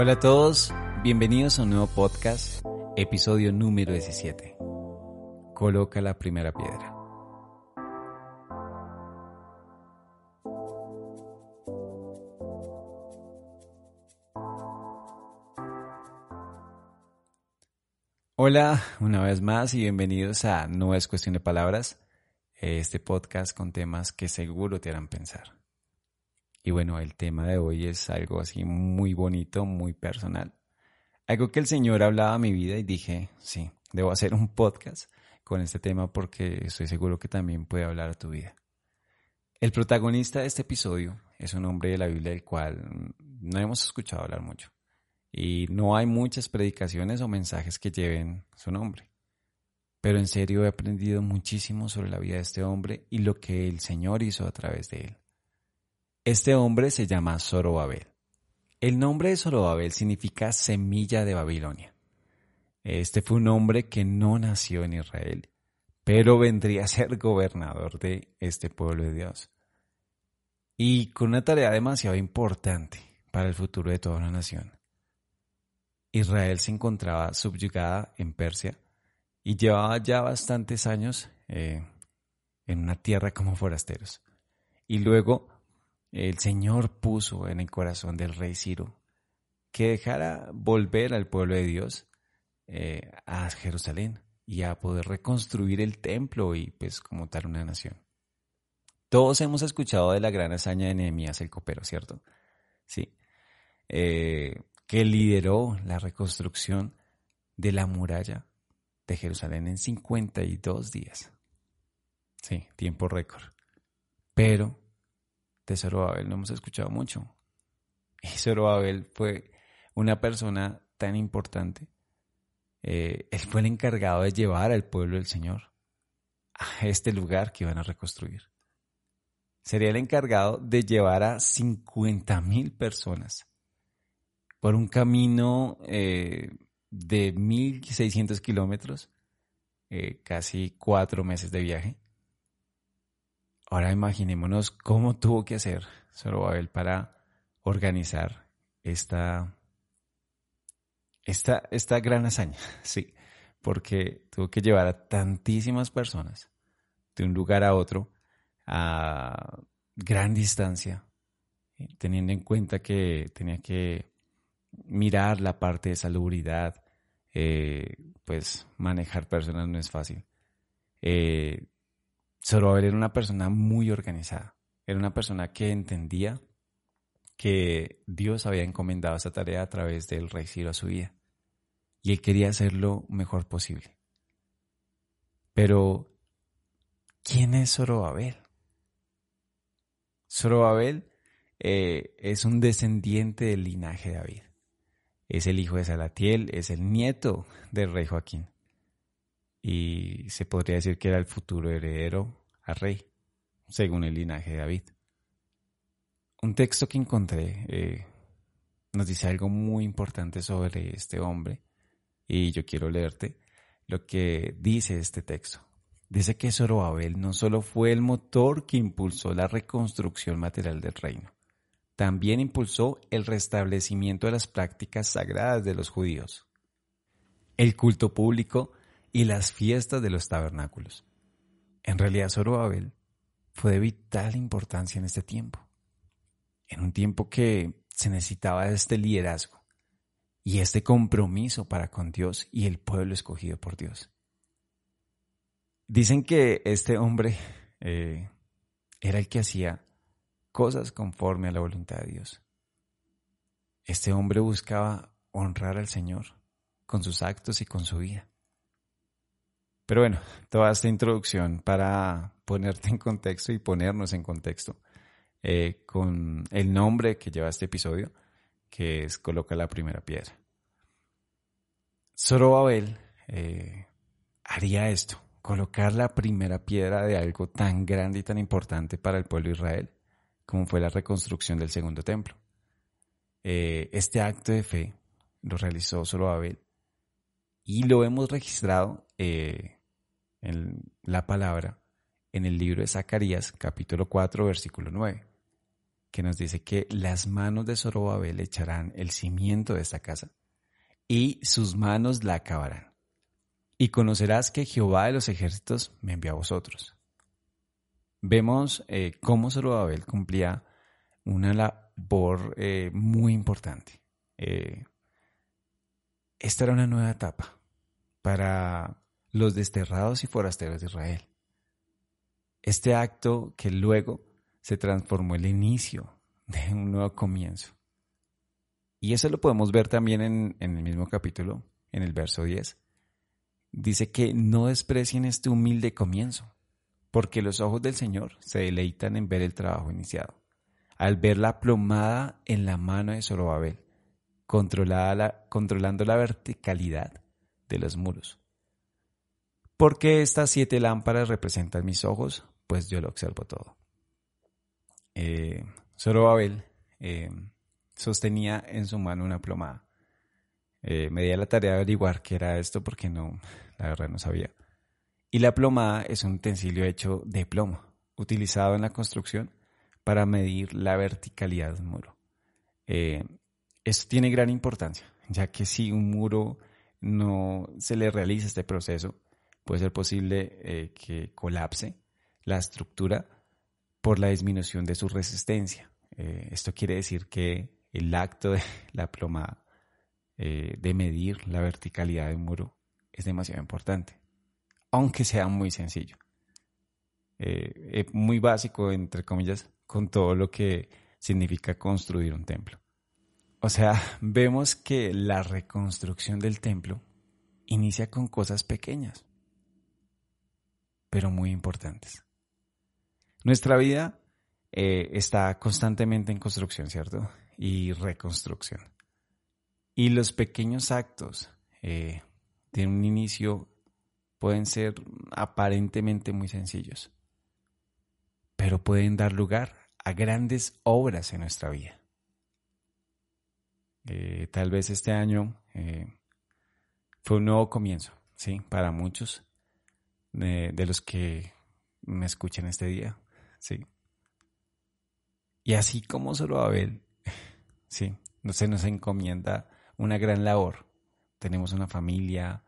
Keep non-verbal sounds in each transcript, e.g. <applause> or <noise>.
Hola a todos, bienvenidos a un nuevo podcast, episodio número 17. Coloca la primera piedra. Hola, una vez más y bienvenidos a No es cuestión de palabras, este podcast con temas que seguro te harán pensar. Y bueno, el tema de hoy es algo así muy bonito, muy personal. Algo que el Señor hablaba a mi vida y dije, sí, debo hacer un podcast con este tema porque estoy seguro que también puede hablar a tu vida. El protagonista de este episodio es un hombre de la Biblia del cual no hemos escuchado hablar mucho. Y no hay muchas predicaciones o mensajes que lleven su nombre. Pero en serio he aprendido muchísimo sobre la vida de este hombre y lo que el Señor hizo a través de él. Este hombre se llama Zorobabel. El nombre de Zorobabel significa semilla de Babilonia. Este fue un hombre que no nació en Israel, pero vendría a ser gobernador de este pueblo de Dios. Y con una tarea demasiado importante para el futuro de toda una nación. Israel se encontraba subyugada en Persia y llevaba ya bastantes años eh, en una tierra como forasteros. Y luego el Señor puso en el corazón del rey Ciro que dejara volver al pueblo de Dios eh, a Jerusalén y a poder reconstruir el templo y pues como tal una nación. Todos hemos escuchado de la gran hazaña de Nehemías el copero, ¿cierto? Sí. Eh, que lideró la reconstrucción de la muralla de Jerusalén en 52 días. Sí, tiempo récord. Pero de Zorobabel no hemos escuchado mucho. <laughs> Y Zorobabel fue una persona tan importante. Eh, él fue el encargado de llevar al pueblo del Señor a este lugar que iban a reconstruir. Sería el encargado de llevar a 50 mil personas por un camino eh, de 1.600 kilómetros, eh, casi cuatro meses de viaje Ahora imaginémonos cómo tuvo que hacer Zorobabel para organizar esta, esta, esta gran hazaña, <laughs> sí, porque tuvo que llevar a tantísimas personas de un lugar a otro a gran distancia, eh, teniendo en cuenta que tenía que mirar la parte de salubridad, eh, pues manejar personas no es fácil. Eh, Zorobabel era una persona muy organizada. Era una persona que entendía que Dios había encomendado esa tarea a través del rey Ciro a su vida. Y él quería hacer lo mejor posible. Pero, ¿quién es Zorobabel? Zorobabel eh, es un descendiente del linaje de David. Es el hijo de Salatiel, es el nieto del rey Joaquín y se podría decir que era el futuro heredero a rey, según el linaje de David. Un texto que encontré eh, nos dice algo muy importante sobre este hombre y yo quiero leerte lo que dice este texto. Dice que Zorobabel no solo fue el motor que impulsó la reconstrucción material del reino, también impulsó el restablecimiento de las prácticas sagradas de los judíos. El culto público y las fiestas de los tabernáculos. En realidad Zorobabel fue de vital importancia en este tiempo, en un tiempo que se necesitaba este liderazgo y este compromiso para con Dios y el pueblo escogido por Dios. Dicen que este hombre eh, era el que hacía cosas conforme a la voluntad de Dios. Este hombre buscaba honrar al Señor con sus actos y con su vida. Pero bueno, toda esta introducción para ponerte en contexto y ponernos en contexto eh, con el nombre que lleva este episodio, que es Coloca la primera piedra. Zorobabel eh, haría esto, colocar la primera piedra de algo tan grande y tan importante para el pueblo de Israel como fue la reconstrucción del segundo templo. Eh, este acto de fe lo realizó Zorobabel y lo hemos registrado en la palabra en el libro de Zacarías capítulo 4 versículo 9, que nos dice que las manos de Zorobabel echarán el cimiento de esta casa y sus manos la acabarán. Y conocerás que Jehová de los ejércitos me envió a vosotros. Vemos eh, cómo Zorobabel cumplía una labor eh, muy importante. Eh, esta era una nueva etapa para los desterrados y forasteros de Israel. Este acto que luego se transformó en el inicio de un nuevo comienzo. Y eso lo podemos ver también en, el mismo capítulo, en el verso 10. Dice que no desprecien este humilde comienzo, porque los ojos del Señor se deleitan en ver el trabajo iniciado, al ver la plomada en la mano de Zorobabel, controlando la verticalidad de los muros. ¿Por qué estas siete lámparas representan mis ojos? Pues yo lo observo todo. Eh, Zorobabel eh, sostenía en su mano una plomada. Eh, me di a la tarea de averiguar qué era esto porque no, la verdad no sabía. Y la plomada es un utensilio hecho de plomo, utilizado en la construcción para medir la verticalidad de un muro. Eh, esto tiene gran importancia, ya que si un muro no se le realiza este proceso, puede ser posible eh, que colapse la estructura por la disminución de su resistencia. Eh, esto quiere decir que el acto de <laughs> la plomada, eh, de medir la verticalidad de un muro, es demasiado importante, aunque sea muy sencillo. muy básico, entre comillas, con todo lo que significa construir un templo. O sea, <laughs> vemos que la reconstrucción del templo inicia con cosas pequeñas, pero muy importantes. Nuestra vida eh, está constantemente en construcción, ¿cierto? Y reconstrucción. Y los pequeños actos eh, de un inicio pueden ser aparentemente muy sencillos, pero pueden dar lugar a grandes obras en nuestra vida. Eh, tal vez este año eh, fue un nuevo comienzo, ¿sí? Para muchos de, los que me escuchan este día, ¿sí? Y así como solo Abel, <laughs> sí, se nos encomienda una gran labor. Tenemos una familia,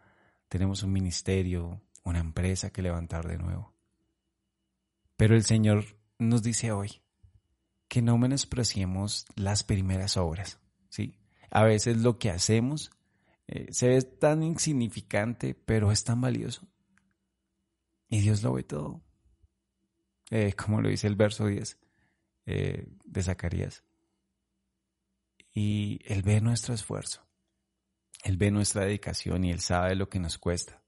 tenemos un ministerio, una empresa que levantar de nuevo. Pero el Señor nos dice hoy que no menospreciemos las primeras obras, ¿sí? A veces lo que hacemos eh, se ve tan insignificante, pero es tan valioso. Y Dios lo ve todo. Eh, como lo dice el verso 10 eh, de Zacarías. Y Él ve nuestro esfuerzo. Él ve nuestra dedicación y Él sabe lo que nos cuesta.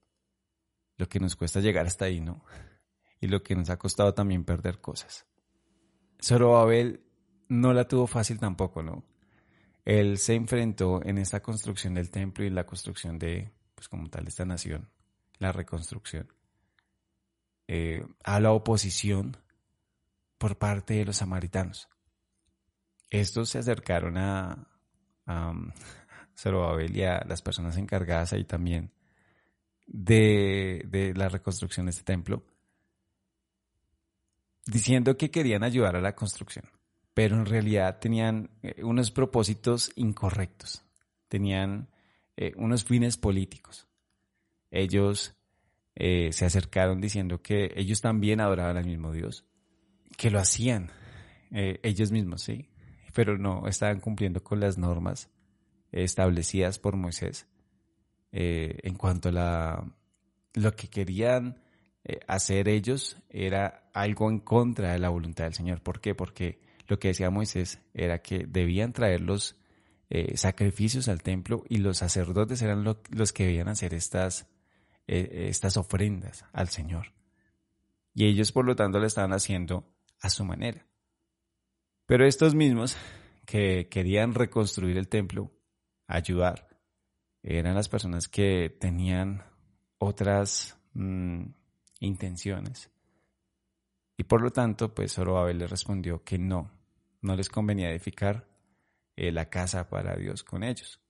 Lo que nos cuesta llegar hasta ahí, ¿no? Y lo que nos ha costado también perder cosas. Zorobabel no la tuvo fácil tampoco, ¿no? Él se enfrentó en esta construcción del templo y la construcción de, pues como tal, esta nación, la reconstrucción, eh, a la oposición por parte de los samaritanos. Estos se acercaron a, a um, <laughs> y a las personas encargadas ahí también de, de la reconstrucción de este templo, diciendo que querían ayudar a la construcción pero en realidad tenían eh, unos propósitos incorrectos, tenían eh, unos fines políticos. Ellos eh, se acercaron diciendo que ellos también adoraban al mismo Dios, que lo hacían ellos mismos, sí, pero no estaban cumpliendo con las normas establecidas por Moisés en cuanto a la, lo que querían hacer ellos era algo en contra de la voluntad del Señor. ¿Por qué? Porque lo que decía Moisés era que debían traer los eh, sacrificios al templo y los sacerdotes eran los que debían hacer estas, eh, estas ofrendas al Señor. Y ellos por lo tanto lo estaban haciendo a su manera. Pero estos mismos que querían reconstruir el templo, ayudar, eran las personas que tenían otras mm, intenciones. Y por lo tanto, pues Zorobabel le respondió que no, no les convenía edificar eh, la casa para Dios con ellos.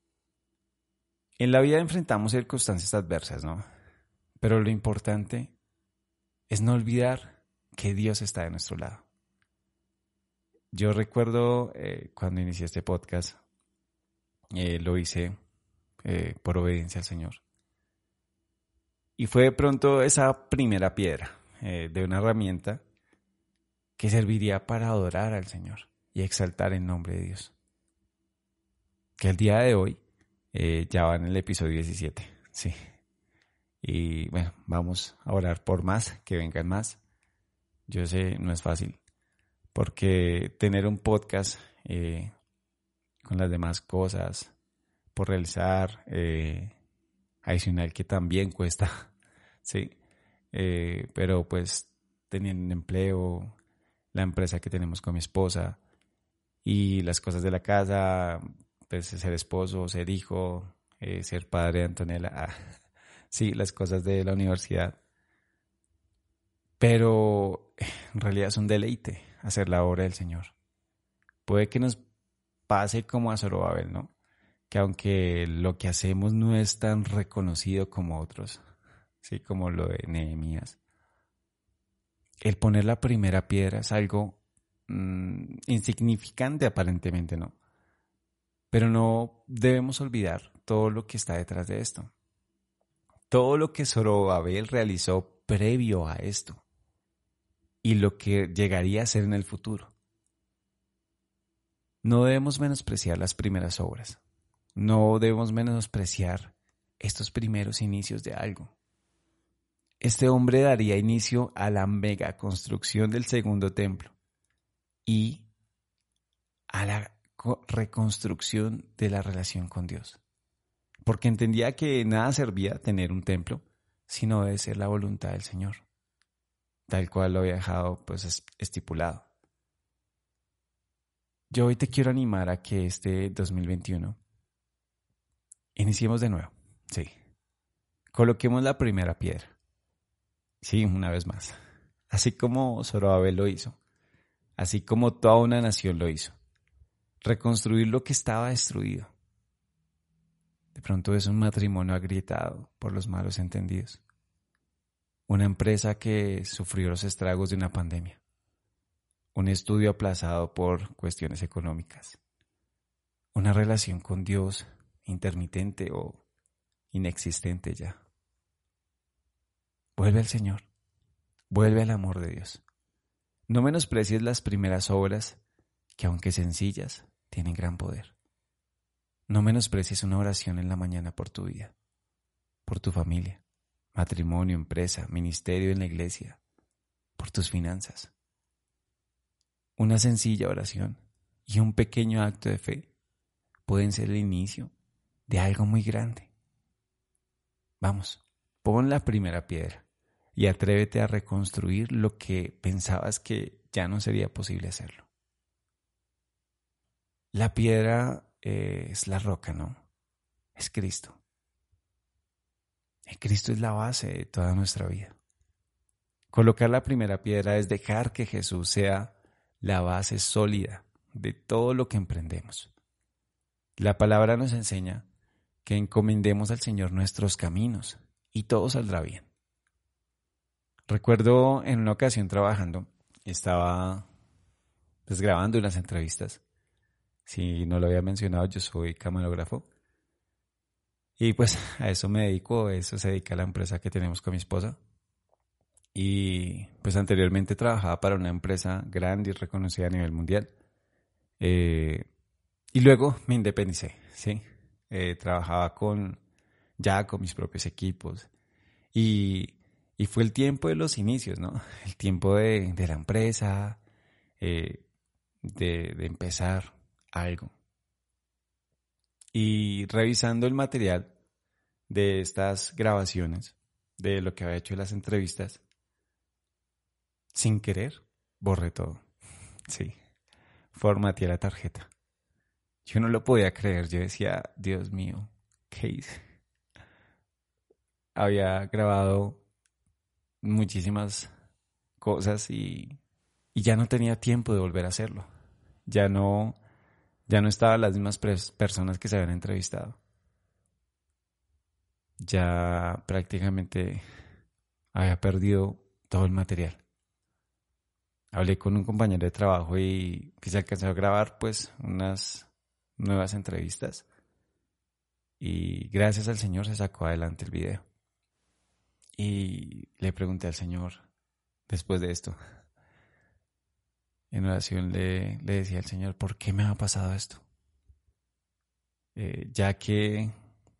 En la vida enfrentamos circunstancias adversas, ¿no? Pero lo importante es no olvidar que Dios está de nuestro lado. yo recuerdo eh, cuando inicié este podcast, eh, lo hice eh, por obediencia al Señor. Y fue de pronto esa primera piedra de una herramienta que serviría para adorar al Señor y exaltar el nombre de Dios. Que el día de hoy ya va en el episodio 17, sí. Y bueno, vamos a orar por más, que vengan más. Yo sé, no es fácil, porque tener un podcast eh, con las demás cosas por realizar, eh, adicional que también cuesta, <laughs> sí, eh, pero pues teniendo un empleo, la empresa que tenemos con mi esposa y las cosas de la casa, pues ser esposo, ser hijo, ser padre de Antonella, <laughs> ah, sí, las cosas de la universidad. Pero en realidad es un deleite hacer la obra del Señor. Puede que nos pase como a Zorobabel, ¿no? Que aunque lo que hacemos no es tan reconocido como otros, sí, como lo de Nehemías, el poner la primera piedra es algo mm, insignificante aparentemente, ¿no? Pero no debemos olvidar todo lo que está detrás de esto. Todo lo que Zorobabel realizó previo a esto y lo que llegaría a ser en el futuro. No debemos menospreciar las primeras obras. No debemos menospreciar estos primeros inicios de algo. Este hombre daría inicio a la mega construcción del segundo templo y a la reconstrucción de la relación con Dios. Porque entendía que nada servía tener un templo sino de ser la voluntad del Señor tal cual lo había dejado pues estipulado. Yo hoy te quiero animar a que este 2021 iniciemos de nuevo, sí. Coloquemos la primera piedra. Sí, una vez más. Así como Zorobabel lo hizo, así como toda una nación lo hizo. Reconstruir lo que estaba destruido. De pronto es un matrimonio agrietado por los malos entendidos una empresa que sufrió los estragos de una pandemia, un estudio aplazado por cuestiones económicas, una relación con Dios intermitente o inexistente ya. Vuelve al Señor, vuelve al amor de Dios. No menosprecies las primeras obras que aunque sencillas, tienen gran poder. No menosprecies una oración en la mañana por tu vida, por tu familia, matrimonio, empresa, ministerio en la iglesia, por tus finanzas. Una sencilla oración y un pequeño acto de fe pueden ser el inicio de algo muy grande. Vamos, pon la primera piedra y atrévete a reconstruir lo que pensabas que ya no sería posible hacerlo. La piedra eh, es la roca, ¿no? Es Cristo. Cristo es la base de toda nuestra vida. Colocar la primera piedra es dejar que Jesús sea la base sólida de todo lo que emprendemos. La palabra nos enseña que encomendemos al Señor nuestros caminos y todo saldrá bien. Recuerdo en una ocasión trabajando, estaba pues, grabando unas entrevistas. Si no lo había mencionado, yo soy camarógrafo y pues <laughs> a eso me dedico, eso se dedica a la empresa que tenemos con mi esposa. Y pues anteriormente trabajaba para una empresa grande y reconocida a nivel mundial. Eh, y luego me independicé, ¿sí? Eh, trabajaba con, ya con mis propios equipos. Y, y, fue el tiempo de los inicios, ¿no? <laughs> El tiempo de, de la empresa, eh, de, de empezar algo. Y revisando el material, de estas grabaciones, de lo que había hecho en las entrevistas, sin querer, borré todo. <laughs> Sí, formateé la tarjeta. Yo no lo podía creer, yo decía, Dios mío, ¿qué hice? Había grabado muchísimas cosas y, y ya no tenía tiempo de volver a hacerlo. Ya no, ya no estaban las mismas personas que se habían entrevistado ya prácticamente había perdido todo el material. hablé con un compañero de trabajo y que se alcanzó a grabar pues unas nuevas entrevistas y gracias al Señor se sacó adelante el video. Y le pregunté al Señor, después de esto, en oración le, le decía al Señor, ¿por qué me ha pasado esto? Eh, ya que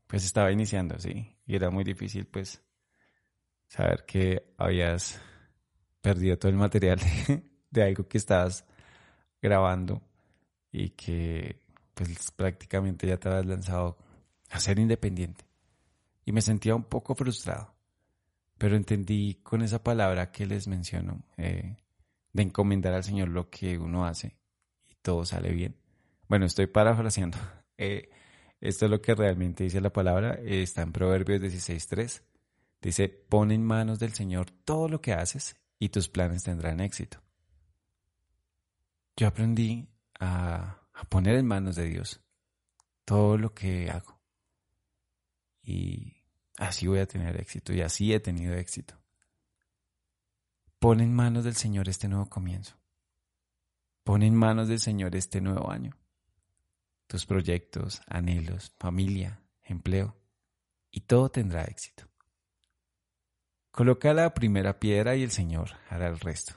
pues estaba iniciando, sí, y era muy difícil pues saber que habías perdido todo el material de, algo que estabas grabando y que pues prácticamente ya te habías lanzado a ser independiente. Y me sentía un poco frustrado. Pero entendí con esa palabra que les menciono, eh, de encomendar al Señor lo que uno hace y todo sale bien. Bueno, estoy parafraseando. <laughs> Eh, esto es lo que realmente dice la palabra. está en Proverbios 16.3. Dice, pon en manos del Señor todo lo que haces y tus planes tendrán éxito. Yo aprendí a poner en manos de Dios todo lo que hago y así voy a tener éxito y así he tenido éxito. Pon en manos del Señor este nuevo comienzo. Pon en manos del Señor este nuevo año. Tus proyectos, anhelos, familia, empleo y todo tendrá éxito. Coloca la primera piedra y el Señor hará el resto.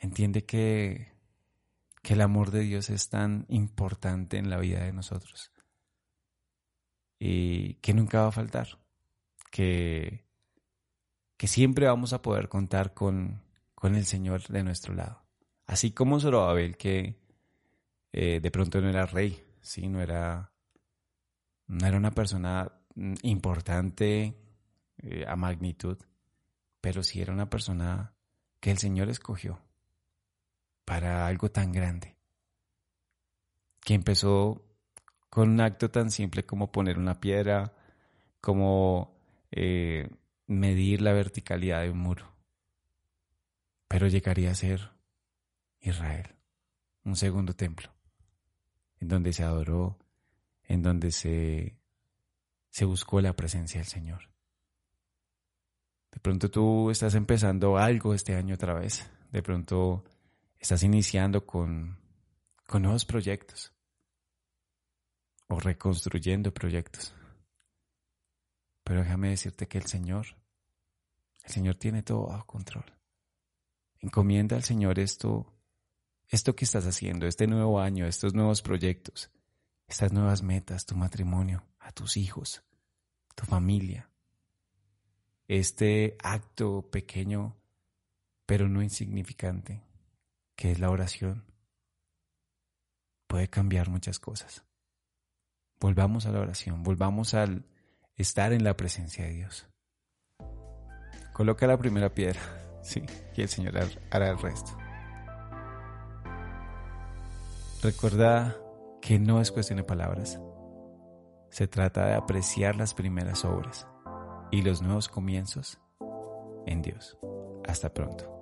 Entiende que, que el amor de Dios es tan importante en la vida de nosotros y que nunca va a faltar, que, que siempre vamos a poder contar con, con el Señor de nuestro lado. Así como Zorobabel, que eh, de pronto no era rey, ¿sí? no, era, no era una persona mm, importante eh, a magnitud, pero sí era una persona que el Señor escogió para algo tan grande, que empezó con un acto tan simple como poner una piedra, como eh, medir la verticalidad de un muro. Pero llegaría a ser Israel, un segundo templo, en donde se adoró, en donde se, se buscó la presencia del Señor. De pronto tú estás empezando algo este año otra vez, de pronto estás iniciando con, con nuevos proyectos o reconstruyendo proyectos. Pero déjame decirte que el Señor, el Señor tiene todo bajo control. Encomienda al Señor esto, esto que estás haciendo, este nuevo año, estos nuevos proyectos, estas nuevas metas, tu matrimonio, a tus hijos, tu familia. Este acto pequeño, pero no insignificante, que es la oración, puede cambiar muchas cosas. Volvamos a la oración, volvamos al estar en la presencia de Dios. Coloca la primera piedra, <laughs> sí, y el Señor hará el resto. Recuerda que no es cuestión de palabras. Se trata de apreciar las primeras obras y los nuevos comienzos en Dios. Hasta pronto.